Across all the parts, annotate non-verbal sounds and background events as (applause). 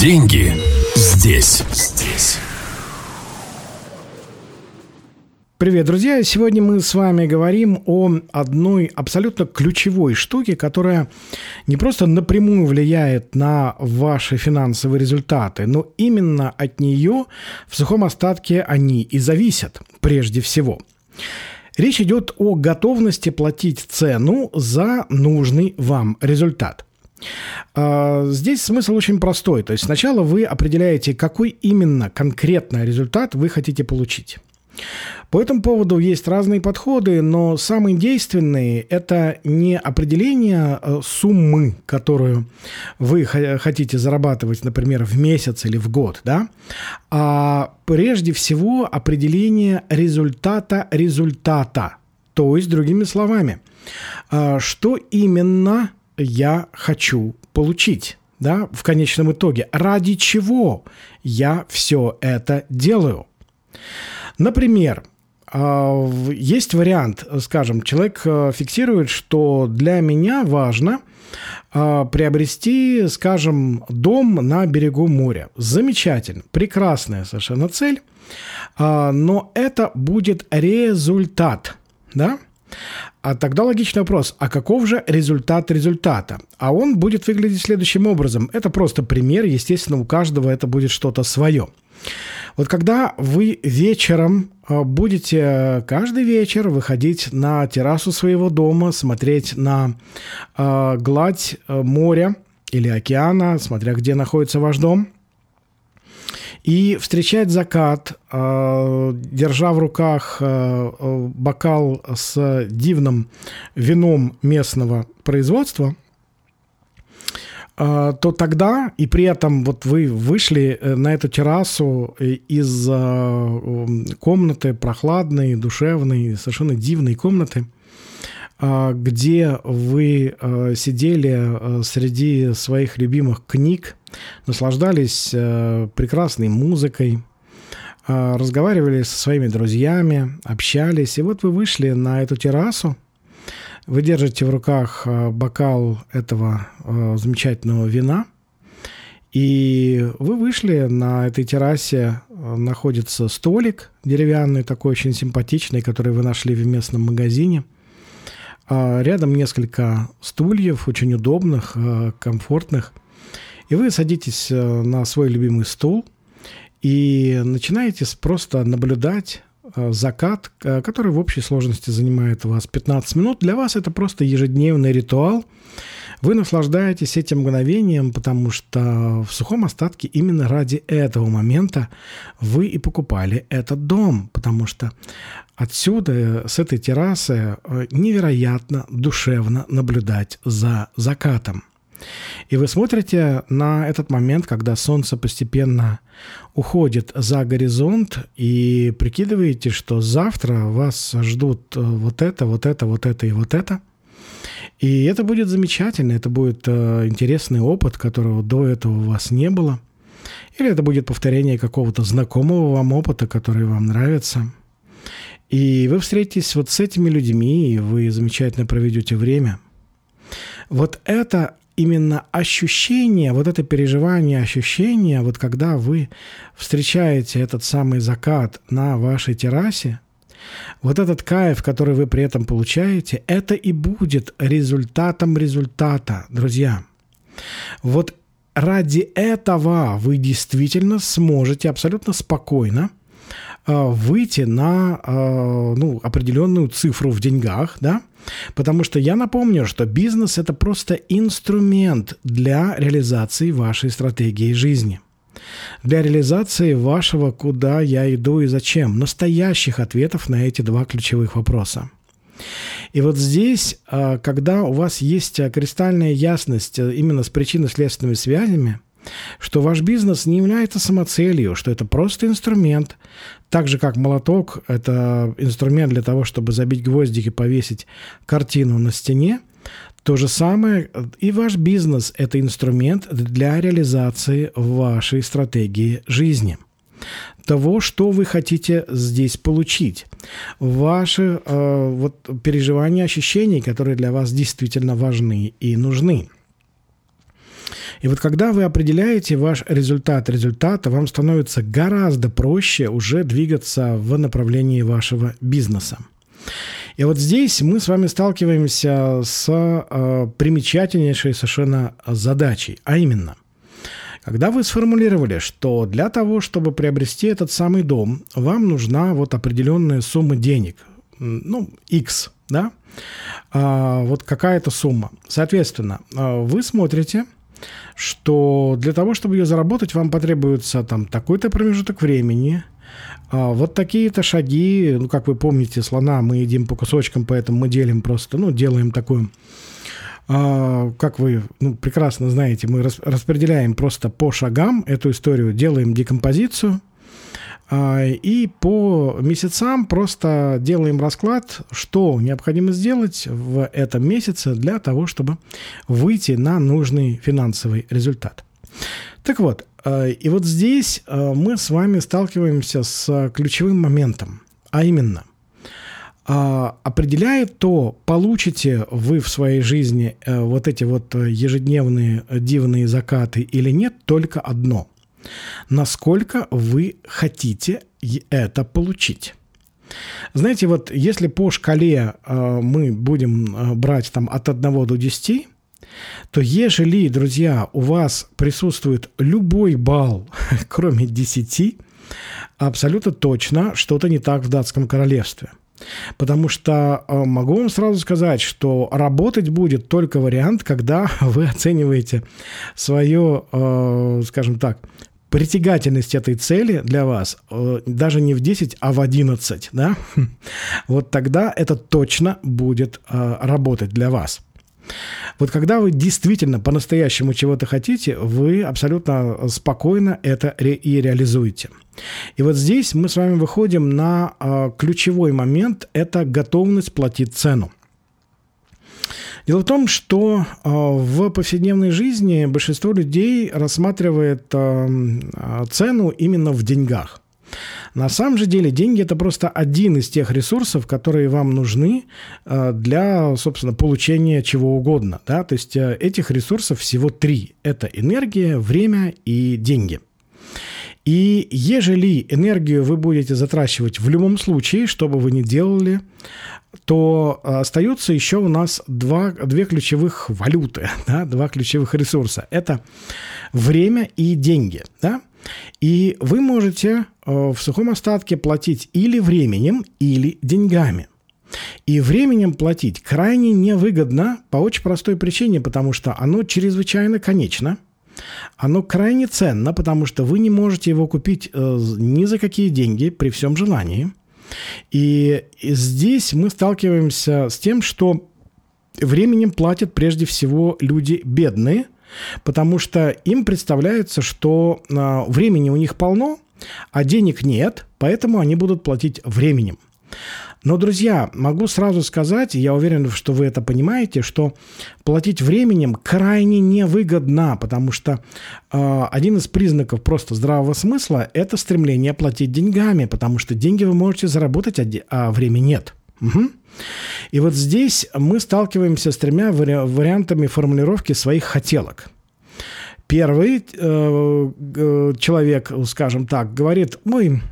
Деньги здесь, здесь. Привет, друзья! Сегодня мы с вами говорим о одной абсолютно ключевой штуке, которая не просто напрямую влияет на ваши финансовые результаты, но именно от нее в сухом остатке они и зависят прежде всего. Речь идет о готовности платить цену за нужный вам результат – здесь смысл очень простой. То есть сначала вы определяете, какой именно конкретно результат вы хотите получить. По этому поводу есть разные подходы, но самые действенные – это не определение э, суммы, которую вы хотите зарабатывать, например, в месяц или в год, да? а прежде всего определение результата результата. То есть, другими словами, а, что именно я хочу получить, да, в конечном итоге. Ради чего я все это делаю? Например, а, есть вариант, скажем, человек э, фиксирует, что для меня важно а, приобрести, скажем, дом на берегу моря. Замечательно, прекрасная совершенно цель, а, но это будет результат, да? А тогда логичный вопрос, а каков же результат результата? А он будет выглядеть следующим образом. Это просто пример, естественно, у каждого это будет что-то свое. Вот когда вы вечером а, будете каждый вечер выходить на террасу своего дома, смотреть на э, гладь э, моря или океана, смотря где находится ваш дом – и встречать закат, э, держа в руках э, бокал с дивным вином местного производства, э, то тогда, и при этом вот вы вышли на эту террасу из комнаты прохладной, душевной, совершенно дивной комнаты – где вы а, сидели а, среди своих любимых книг, наслаждались прекрасной музыкой, разговаривали со своими друзьями, общались. И вот вы вышли на эту террасу, вы держите в руках бокал этого замечательного вина, и вы вышли на этой террасе, находится столик деревянный, такой очень симпатичный, который вы нашли в местном магазине – а, рядом несколько стульев, очень удобных, а, комфортных. И вы садитесь э, на свой любимый стул и начинаете просто наблюдать э, закат, который в общей сложности занимает у вас 15 минут. Для вас это просто ежедневный ритуал – вы наслаждаетесь этим мгновением, потому что в сухом остатке именно ради этого момента вы и покупали этот дом, потому что отсюда, с этой террасы, э, невероятно душевно наблюдать за закатом. И вы смотрите на этот момент, когда солнце постепенно уходит за горизонт, и прикидываете, что завтра вас ждут э, вот это, вот это, вот это и вот это – и это будет замечательно, это будет э, интересный опыт, которого до этого у вас не было. Или это будет повторение какого-то знакомого вам опыта, который вам нравится. И вы встретитесь вот с этими людьми, и вы замечательно проведете время. Вот это именно ощущение, вот это переживание, ощущение, вот когда вы встречаете этот самый закат на вашей террасе – вот этот кайф, который вы при этом получаете, это и будет результатом результата, друзья. Вот ради этого вы действительно сможете абсолютно спокойно э, выйти на э, ну, определенную цифру в деньгах, да, Потому что я напомню, что бизнес это просто инструмент для реализации вашей стратегии жизни – для реализации вашего «куда я иду и зачем» настоящих ответов на эти два ключевых вопроса. И вот здесь, а, когда у вас есть а, кристальная ясность а, именно с причинно-следственными связями, что ваш бизнес не является самоцелью, что это просто инструмент, так же как молоток – это инструмент для того, чтобы забить гвоздики, повесить картину на стене – то же самое и ваш бизнес – это инструмент для реализации вашей стратегии жизни того, что вы хотите здесь получить. Ваши э, вот, переживания, ощущения, которые для вас действительно важны и нужны. И вот когда вы определяете ваш результат результата, вам становится гораздо проще уже двигаться в направлении вашего бизнеса. И вот здесь мы с вами сталкиваемся с э, примечательнейшей совершенно задачей, а именно, когда вы сформулировали, что для того, чтобы приобрести этот самый дом, вам нужна вот определенная сумма денег, ну, X, да, а, вот какая-то сумма. Соответственно, а, вы смотрите, что для того, чтобы ее заработать, вам потребуется там такой-то промежуток времени, вот такие-то шаги, ну, как вы помните, слона мы едим по кусочкам, поэтому мы делим просто, ну, делаем такую как вы ну, прекрасно знаете, мы распределяем просто по шагам эту историю, делаем декомпозицию, а, и по месяцам просто делаем расклад, что необходимо сделать в этом месяце для того, чтобы выйти на нужный финансовый результат. Так вот, а, и вот здесь а, мы с вами сталкиваемся с ключевым моментом, а именно определяет то, получите вы в своей жизни э, вот эти вот ежедневные дивные закаты или нет, только одно – насколько вы хотите это получить. Знаете, вот если по шкале э, мы будем э, брать там от 1 до 10, то ежели, друзья, у вас присутствует любой балл, (laughs) кроме 10, абсолютно точно что-то не так в датском королевстве. Потому что э, могу вам сразу сказать, что работать будет только вариант, когда (laughs) вы оцениваете свое, э, скажем так, притягательность этой цели для вас э, даже не в 10, а в 11, да, (laughs) вот тогда это точно будет работать для вас. Вот когда вы действительно по-настоящему чего-то хотите, вы абсолютно спокойно это и реализуете. И вот здесь мы с вами выходим на э, ключевой момент – это готовность платить цену. Дело в том, что а, в повседневной жизни большинство людей рассматривает а, цену именно в деньгах. На самом же деле деньги это просто один из тех ресурсов, которые вам нужны для, собственно, получения чего угодно. Да? То есть этих ресурсов всего три. Это энергия, время и деньги. И ежели энергию вы будете затрачивать в любом случае, что бы вы ни делали, то остаются еще у нас два, две ключевых валюты, (laughs) да, два ключевых ресурса. Это время и деньги. Да? И вы можете э, в сухом остатке платить или временем, или деньгами. И временем платить крайне невыгодно по очень простой причине, потому что оно чрезвычайно конечно. Оно крайне ценно, потому что вы не можете его купить э, ни за какие деньги при всем желании – и здесь мы сталкиваемся с тем, что временем платят прежде всего люди бедные, потому что им представляется, что а, времени у них полно, а денег нет, поэтому они будут платить временем. Но, друзья, могу сразу сказать, я уверен, что вы это понимаете, что платить временем крайне невыгодно, потому что э, один из признаков просто здравого смысла – это стремление платить деньгами, потому что деньги вы можете заработать, а, а времени нет. Угу. И вот здесь мы сталкиваемся с тремя вари- вариантами формулировки своих хотелок. Первый э, человек, скажем так, говорит, мы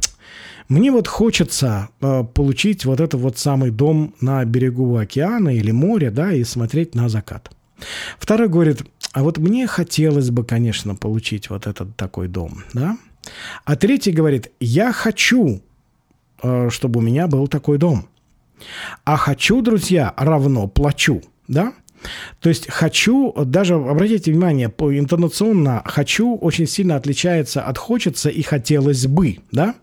мне вот хочется э, получить вот этот вот самый дом на берегу океана или моря, да, и смотреть на закат. Второй говорит, а вот мне хотелось бы, конечно, получить вот этот такой дом, да. А третий говорит, я хочу, э, чтобы у меня был такой дом. А хочу, друзья, равно плачу, да. То есть «хочу», даже обратите внимание, по интонационно «хочу» очень сильно отличается от «хочется» и «хотелось бы». Да?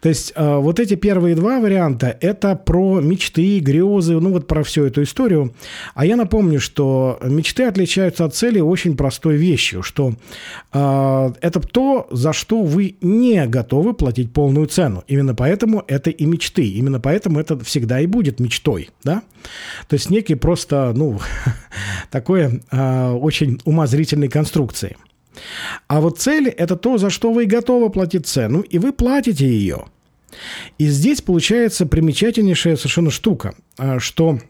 То есть э, вот эти первые два варианта – это про мечты, грезы, ну вот про всю эту историю. А я напомню, что мечты отличаются от цели очень простой вещью, что э, это то, за что вы не готовы платить полную цену. Именно поэтому это и мечты. Именно поэтому это всегда и будет мечтой. Да? То есть некий просто, ну, (laughs) (laughs) такой э, очень умозрительной конструкции. А вот цель – это то, за что вы готовы платить цену, и вы платите ее. И здесь получается примечательнейшая совершенно штука, а, что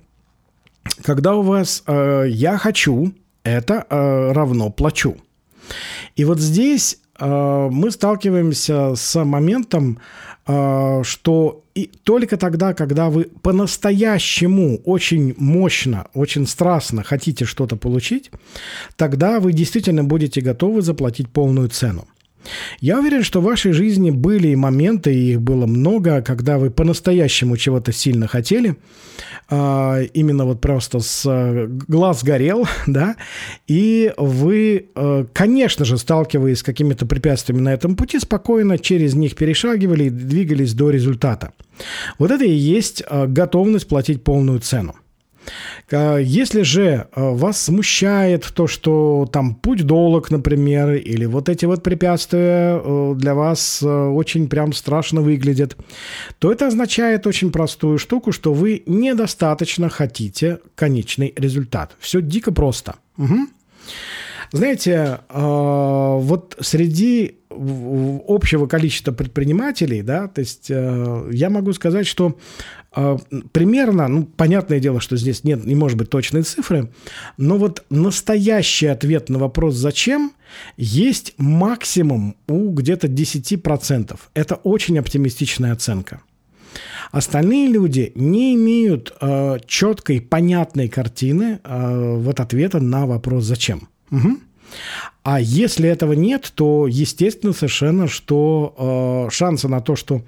когда у вас э, «я хочу», это равно «плачу». И вот здесь мы сталкиваемся с моментом, э, что и только тогда, когда вы по-настоящему очень мощно, очень страстно хотите что-то получить, тогда вы действительно будете готовы заплатить полную цену. Я уверен, что в вашей жизни были моменты, и их было много, когда вы по-настоящему чего-то сильно хотели, а, именно вот просто с э, глаз горел, (laughs) да, и вы, э, конечно же, сталкиваясь с какими-то препятствиями на этом пути, спокойно через них перешагивали и двигались до результата. Вот это и есть э, готовность платить полную цену. Если же э, вас смущает то, что там путь долг, например, или вот эти вот препятствия э, для вас э, очень прям страшно выглядят, то это означает очень простую штуку, что вы недостаточно хотите конечный результат. Все дико просто. Угу. Знаете, вот среди общего количества предпринимателей, да, то есть я могу сказать, что а, примерно, ну, понятное дело, что здесь нет, не может быть точной цифры, но вот настоящий ответ на вопрос «зачем» есть максимум у где-то 10%. Это очень оптимистичная оценка. Остальные люди не имеют э, четкой, понятной картины э, вот ответа на вопрос «зачем?». Угу. А если этого нет, то естественно совершенно, что э, шансы на то, что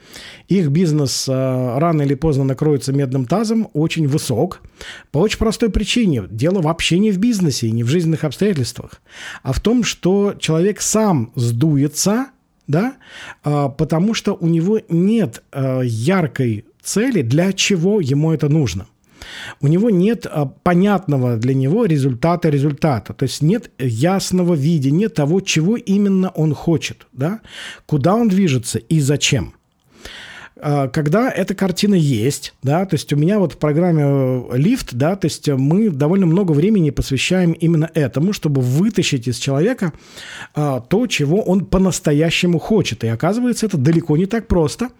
их бизнес э, рано или поздно накроется медным тазом, очень высок. По очень простой причине. Дело вообще не в бизнесе и не в жизненных обстоятельствах, а в том, что человек сам сдуется, да, э, потому что у него нет э, яркой цели, для чего ему это нужно – у него нет а, понятного для него результата результата. То есть нет ясного видения того, чего именно он хочет, да? куда он движется и зачем когда эта картина есть, да, то есть у меня вот в программе э, «Лифт», да, то есть мы довольно много времени посвящаем именно этому, чтобы вытащить из человека а, то, чего он по-настоящему хочет. И оказывается, это далеко не так просто –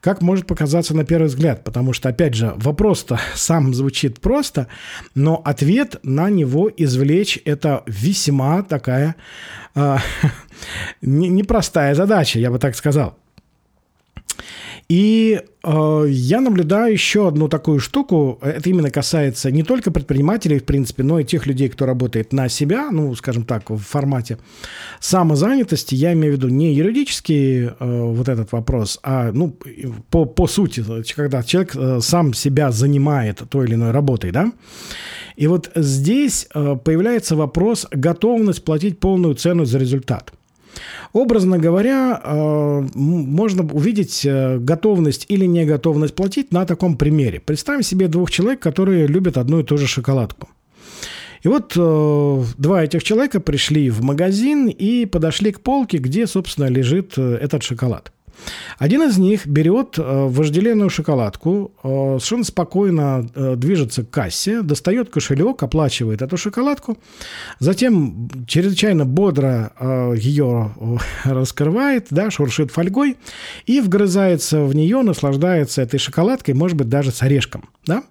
как может показаться на первый взгляд, потому что, опять же, вопрос-то (laughs) сам звучит просто, но ответ на него извлечь – это весьма такая (laughs) э, непростая задача, я бы так сказал. И э, я наблюдаю еще одну такую штуку. Это именно касается не только предпринимателей, в принципе, но и тех людей, кто работает на себя, ну, скажем так, в формате самозанятости. Я имею в виду не юридический э, вот этот вопрос, а, ну, по, по сути, когда человек э, сам себя занимает той или иной работой, да. И вот здесь э, появляется вопрос готовность платить полную цену за результат – Образно говоря, э, можно увидеть э, готовность или неготовность платить на таком примере. Представим себе двух человек, которые любят одну и ту же шоколадку. И вот э, два этих человека пришли в магазин и подошли к полке, где, собственно, лежит этот шоколад. Один из них берет э, вожделенную шоколадку, э, совершенно спокойно э, движется к кассе, достает кошелек, оплачивает эту шоколадку, затем чрезвычайно бодро ее (laughs) раскрывает, да, шуршит фольгой и вгрызается в нее, наслаждается этой шоколадкой, может быть, даже с орешком, да?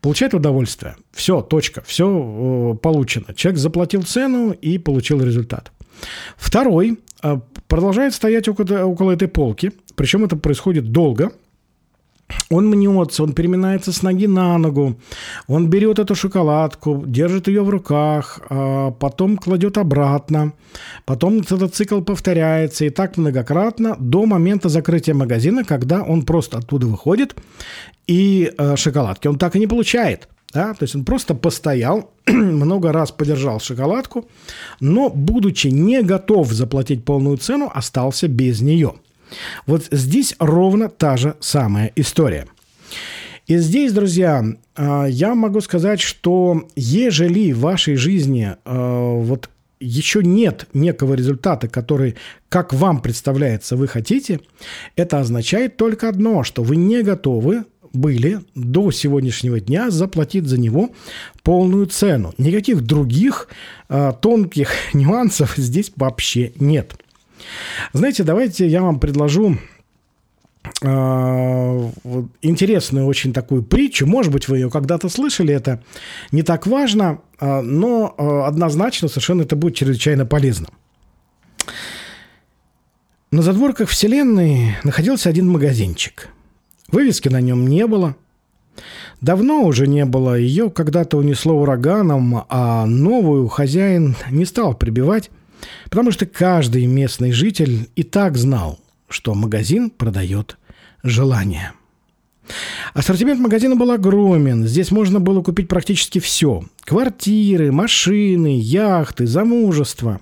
получает удовольствие. Все, точка, все получено. Человек заплатил цену и получил результат. Второй а, продолжает стоять около, около этой полки, причем это происходит долго. Он мнется, он переминается с ноги на ногу, он берет эту шоколадку, держит ее в руках, а потом кладет обратно, потом этот цикл повторяется и так многократно до момента закрытия магазина, когда он просто оттуда выходит и а, шоколадки он так и не получает. Да? То есть он просто постоял, (clears throat) много раз подержал шоколадку, но, будучи не готов заплатить полную цену, остался без нее. Вот здесь ровно та же самая история. И здесь, друзья, а, я могу сказать, что ежели в вашей жизни а, вот еще нет некого результата, который, как вам представляется, вы хотите, это означает только одно, что вы не готовы были до сегодняшнего дня заплатить за него полную цену. Никаких других э, тонких (laughs) нюансов здесь вообще нет. Знаете, давайте я вам предложу э, интересную очень такую притчу. Может быть, вы ее когда-то слышали, это не так важно, э, но однозначно совершенно это будет чрезвычайно полезно. На задворках Вселенной находился один магазинчик. Вывески на нем не было. Давно уже не было, ее когда-то унесло ураганом, а новую хозяин не стал прибивать, потому что каждый местный житель и так знал, что магазин продает желание. Ассортимент магазина был огромен. Здесь можно было купить практически все. Квартиры, машины, яхты, замужество,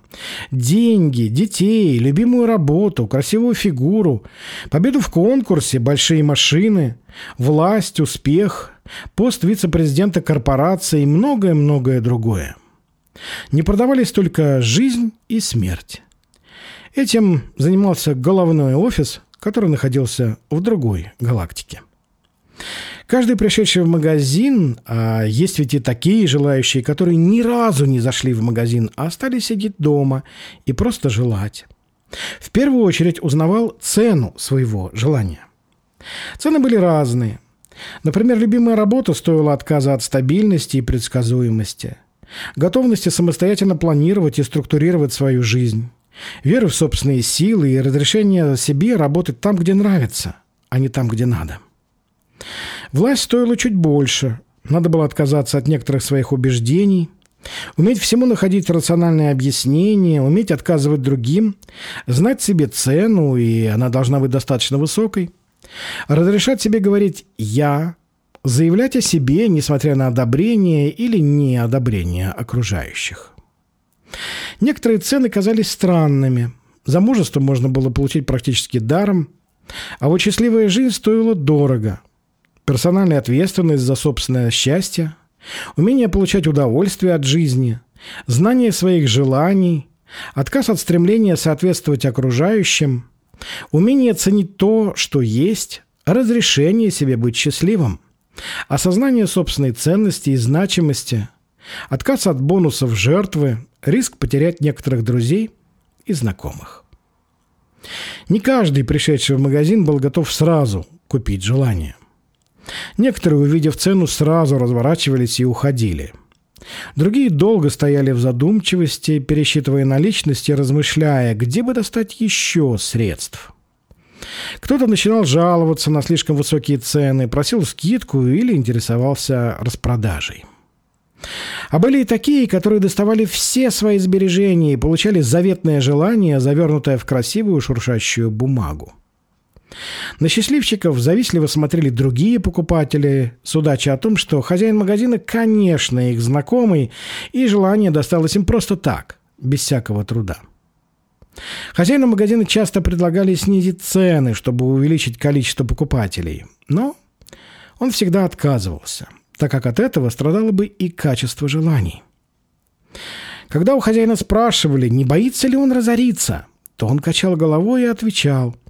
деньги, детей, любимую работу, красивую фигуру, победу в конкурсе, большие машины, власть, успех, пост вице-президента корпорации и многое-многое другое. Не продавались только жизнь и смерть. Этим занимался головной офис, который находился в другой галактике. Каждый пришедший в магазин, а есть ведь и такие желающие, которые ни разу не зашли в магазин, а остались сидеть дома и просто желать. В первую очередь узнавал цену своего желания. Цены были разные. Например, любимая работа стоила отказа от стабильности и предсказуемости, готовности самостоятельно планировать и структурировать свою жизнь, веры в собственные силы и разрешения себе работать там, где нравится, а не там, где надо – Власть стоила чуть больше. Надо было отказаться от некоторых своих убеждений, уметь всему находить рациональное объяснение, уметь отказывать другим, знать себе цену, и она должна быть достаточно высокой, разрешать себе говорить «я», заявлять о себе, несмотря на одобрение или неодобрение окружающих. Некоторые цены казались странными. Замужество можно было получить практически даром, а вот счастливая жизнь стоила дорого персональная ответственность за собственное счастье, умение получать удовольствие от жизни, знание своих желаний, отказ от стремления соответствовать окружающим, умение ценить то, что есть, разрешение себе быть счастливым, осознание собственной ценности и значимости, отказ от бонусов жертвы, риск потерять некоторых друзей и знакомых. Не каждый, пришедший в магазин, был готов сразу купить желание – Некоторые, увидев цену, сразу разворачивались и уходили. Другие долго стояли в задумчивости, пересчитывая наличности, размышляя, где бы достать еще средств. Кто-то начинал жаловаться на слишком высокие цены, просил скидку или интересовался распродажей. А были и такие, которые доставали все свои сбережения и получали заветное желание, завернутое в красивую шуршащую бумагу. На счастливчиков завистливо смотрели другие покупатели, судача о том, что хозяин магазина, конечно, их знакомый, и желание досталось им просто так, без всякого труда. Хозяину магазина часто предлагали снизить цены, чтобы увеличить количество покупателей, но он всегда отказывался, так как от этого страдало бы и качество желаний. Когда у хозяина спрашивали, не боится ли он разориться, то он качал головой и отвечал –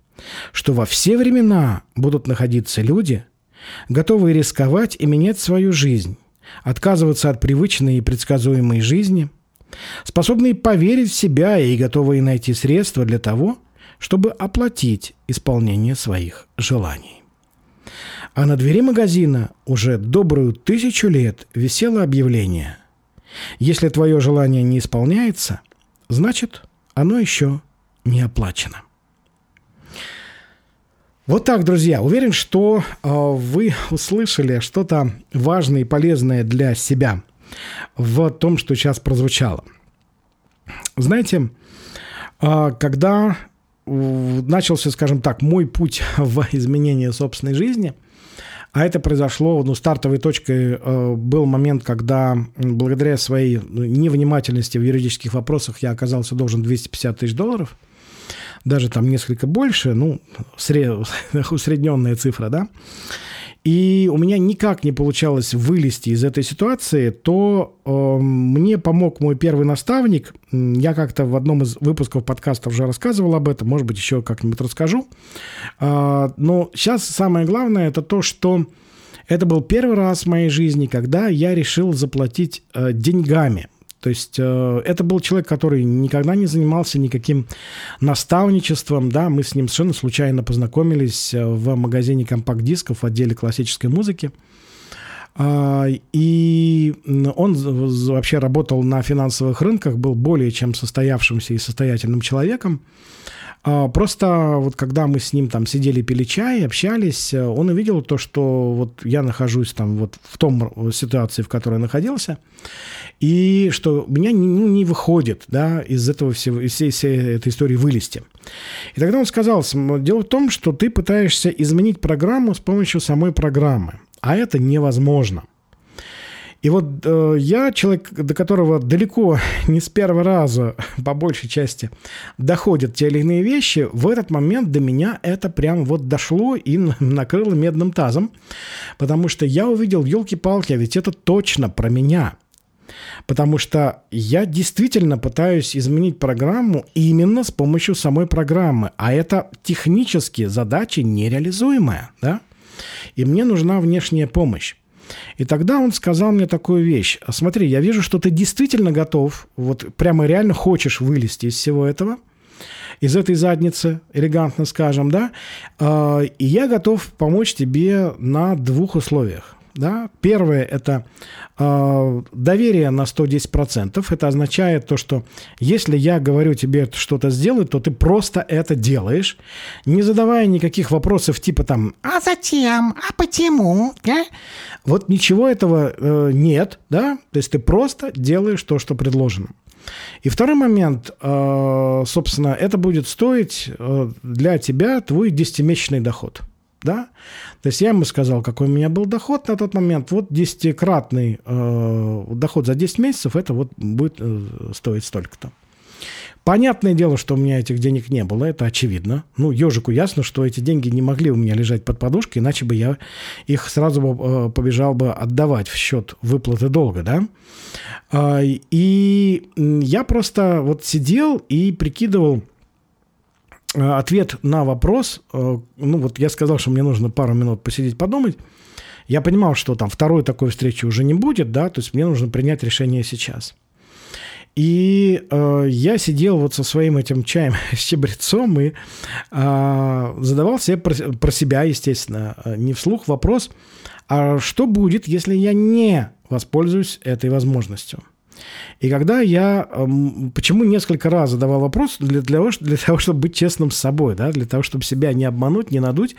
что во все времена будут находиться люди, готовые рисковать и менять свою жизнь, отказываться от привычной и предсказуемой жизни, способные поверить в себя и готовые найти средства для того, чтобы оплатить исполнение своих желаний. А на двери магазина уже добрую тысячу лет висело объявление «Если твое желание не исполняется, значит, оно еще не оплачено». Вот так, друзья. Уверен, что э, вы услышали что-то важное и полезное для себя в том, что сейчас прозвучало. Знаете, э, когда начался, скажем так, мой путь в изменение собственной жизни, а это произошло, ну, стартовой точкой э, был момент, когда благодаря своей невнимательности в юридических вопросах я оказался должен 250 тысяч долларов – даже там несколько больше, ну, (laughs) усредненная цифра, да, и у меня никак не получалось вылезти из этой ситуации, то э, мне помог мой первый наставник. Я как-то в одном из выпусков подкаста уже рассказывал об этом, может быть, еще как-нибудь расскажу. Э, но сейчас самое главное это то, что это был первый раз в моей жизни, когда я решил заплатить э, деньгами – то есть э, это был человек, который никогда не занимался никаким наставничеством, да, мы с ним совершенно случайно познакомились э, в магазине компакт-дисков в отделе классической музыки. А, и он вообще работал на финансовых рынках, был более чем состоявшимся и состоятельным человеком. А, просто вот когда мы с ним там сидели, пили чай, общались, он увидел то, что вот я нахожусь там вот в том ситуации, в которой я находился, и что меня не, ну, не выходит, да, из этого всего, из всей, всей этой истории вылезти. И тогда он сказал, дело в том, что ты пытаешься изменить программу с помощью самой программы, а это невозможно – и вот э, я, человек, до которого далеко (laughs) не с первого раза, (laughs) по большей части, доходят те или иные вещи, в этот момент до меня это прям вот дошло и (laughs) накрыло медным тазом, потому что я увидел, елки-палки, а ведь это точно про меня. Потому что я действительно пытаюсь изменить программу именно с помощью самой программы, а это технически задача нереализуемая, да? И мне нужна внешняя помощь. И тогда он сказал мне такую вещь. Смотри, я вижу, что ты действительно готов, вот прямо реально хочешь вылезти из всего этого, из этой задницы, элегантно скажем, да, а, и я готов помочь тебе на двух условиях. Да? Первое – это э, доверие на 110%. Это означает то, что если я говорю тебе что-то сделать, то ты просто это делаешь, не задавая никаких вопросов типа там «А зачем? А почему?» да? Вот ничего этого э, нет, да? То есть ты просто делаешь то, что предложено. И второй момент, э, собственно, это будет стоить э, для тебя твой десятимесячный доход – да? То есть я ему сказал, какой у меня был доход на тот момент. Вот десятикратный э, доход за 10 месяцев, это вот будет э, стоить столько-то. Понятное дело, что у меня этих денег не было, это очевидно. Ну, ежику ясно, что эти деньги не могли у меня лежать под подушкой, иначе бы я их сразу бы, э, побежал бы отдавать в счет выплаты долга, да. Э, и я просто вот сидел и прикидывал, ответ на вопрос, э, ну вот я сказал, что мне нужно пару минут посидеть, подумать. Я понимал, что там второй такой встречи уже не будет, да, то есть мне нужно принять решение сейчас. И э, я сидел вот со своим этим чаем (laughs) с чебрецом и э, задавал себе про, про себя, естественно, э, не вслух вопрос, а что будет, если я не воспользуюсь этой возможностью? И когда я... Почему несколько раз задавал вопрос? Для, для, того, для того, чтобы быть честным с собой, да? для того, чтобы себя не обмануть, не надуть,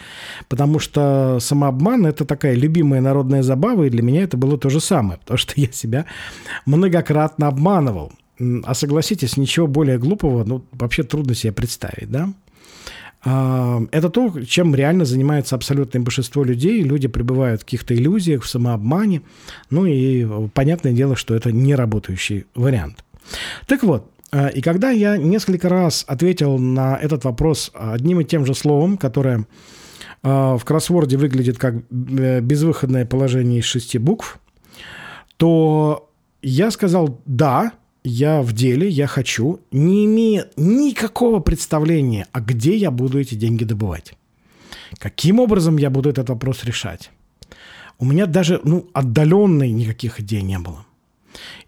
потому что самообман – это такая любимая народная забава, и для меня это было то же самое, потому что я себя многократно обманывал. А согласитесь, ничего более глупого, ну, вообще трудно себе представить, да? А, это то, чем реально занимается абсолютное большинство людей. Люди пребывают в каких-то иллюзиях, в самообмане. Ну и понятное дело, что это не работающий вариант. Так вот, а, и когда я несколько раз ответил на этот вопрос одним и тем же словом, которое а, в кроссворде выглядит как э, безвыходное положение из шести букв, то я сказал «да», я в деле, я хочу, не имея никакого представления, а где я буду эти деньги добывать. Каким образом я буду этот вопрос решать? У меня даже ну, отдаленной никаких идей не было.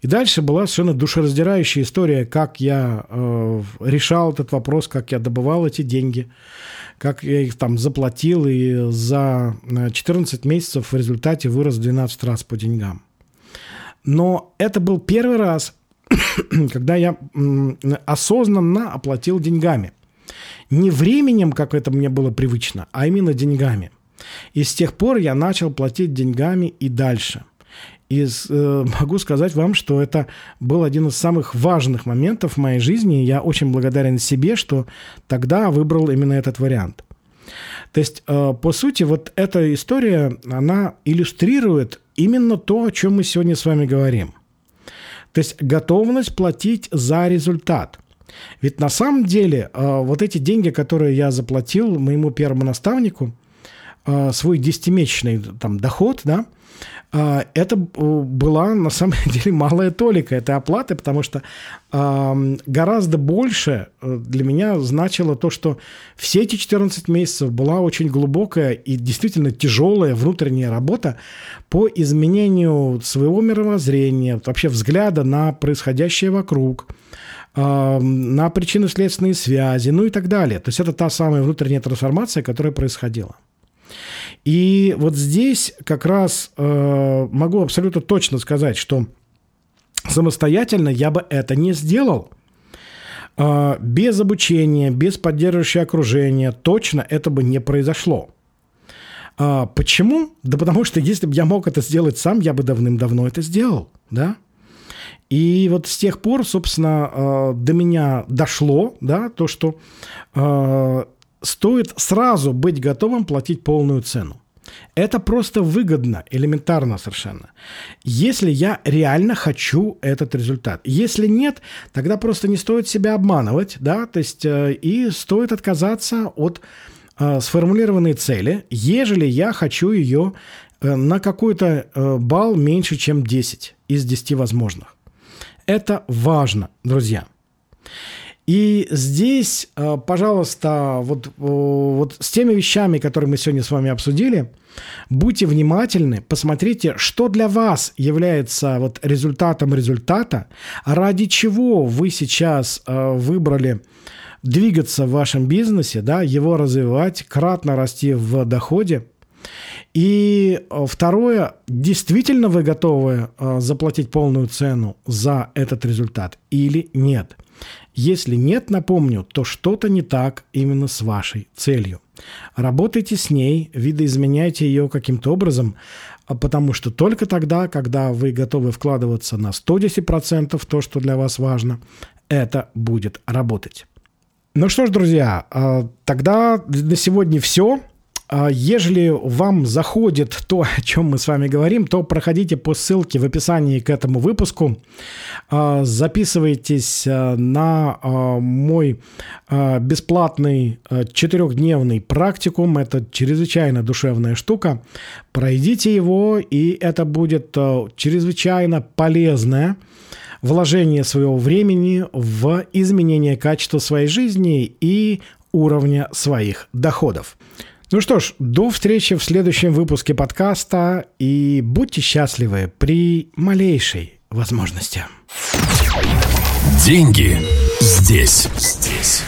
И дальше была совершенно душераздирающая история, как я э, решал этот вопрос, как я добывал эти деньги, как я их там заплатил, и за 14 э, месяцев в результате вырос 12 раз по деньгам. Но это был первый раз, (coughs) когда я осознанно оплатил деньгами. Не временем, как это мне было привычно, а именно деньгами. И с тех пор я начал платить деньгами и дальше. И э, (laughs) могу сказать вам, что это был один из самых важных моментов в моей жизни. И я очень благодарен себе, что тогда выбрал именно этот вариант. То есть, э, по сути, вот эта история, она иллюстрирует именно то, о чем мы сегодня с вами говорим – то есть готовность платить за результат. Ведь на самом деле э, вот эти деньги, которые я заплатил моему первому наставнику, свой десятимесячный там, доход, да, а, это была на самом (laughs) деле малая толика этой оплаты, потому что гораздо больше э, для меня значило то, что все эти 14 месяцев была очень глубокая и действительно тяжелая внутренняя работа по изменению своего мировоззрения, вообще взгляда на происходящее вокруг, на причинно-следственные связи, ну и так далее. То есть это та самая внутренняя трансформация, которая происходила. И вот здесь как раз э, могу абсолютно точно сказать, что самостоятельно я бы это не сделал. А, без обучения, без поддерживающего окружения точно это бы не произошло. А, почему? Да потому что если бы я мог это сделать сам, я бы давным-давно это сделал, да? И вот с тех пор, собственно, а, до меня дошло, да, то, что стоит сразу быть готовым платить полную цену. Это просто выгодно, элементарно совершенно. Если я реально хочу этот результат. Если нет, тогда просто не стоит себя обманывать, да, то есть э, и стоит отказаться от э, сформулированной цели, ежели я хочу ее э, на какой-то э, балл меньше, чем 10 из 10 возможных. Это важно, друзья. И здесь, э, пожалуйста, вот, вот с теми вещами, которые мы сегодня с вами обсудили, будьте внимательны, посмотрите, что для вас является вот результатом результата, ради чего вы сейчас э, выбрали двигаться в вашем бизнесе, да, его развивать, кратно расти в доходе. И э, второе, действительно вы готовы заплатить полную цену за этот результат или нет? Если нет, напомню, то что-то не так именно с вашей целью. Работайте с ней, видоизменяйте ее каким-то образом, а потому что только тогда, когда вы готовы вкладываться на 110% в то, что для вас важно, это будет работать. Ну что ж, друзья, а, тогда на сегодня все. А ежели вам заходит то, о чем мы с вами говорим, то проходите по ссылке в описании к этому выпуску. А, записывайтесь а, на мой бесплатный четырехдневный практикум. Это чрезвычайно душевная штука. Пройдите его, и это будет чрезвычайно полезное вложение своего времени в изменение качества своей жизни и уровня своих доходов. Ну что ж, до встречи в следующем выпуске подкаста и будьте счастливы при малейшей возможности. Деньги здесь, здесь.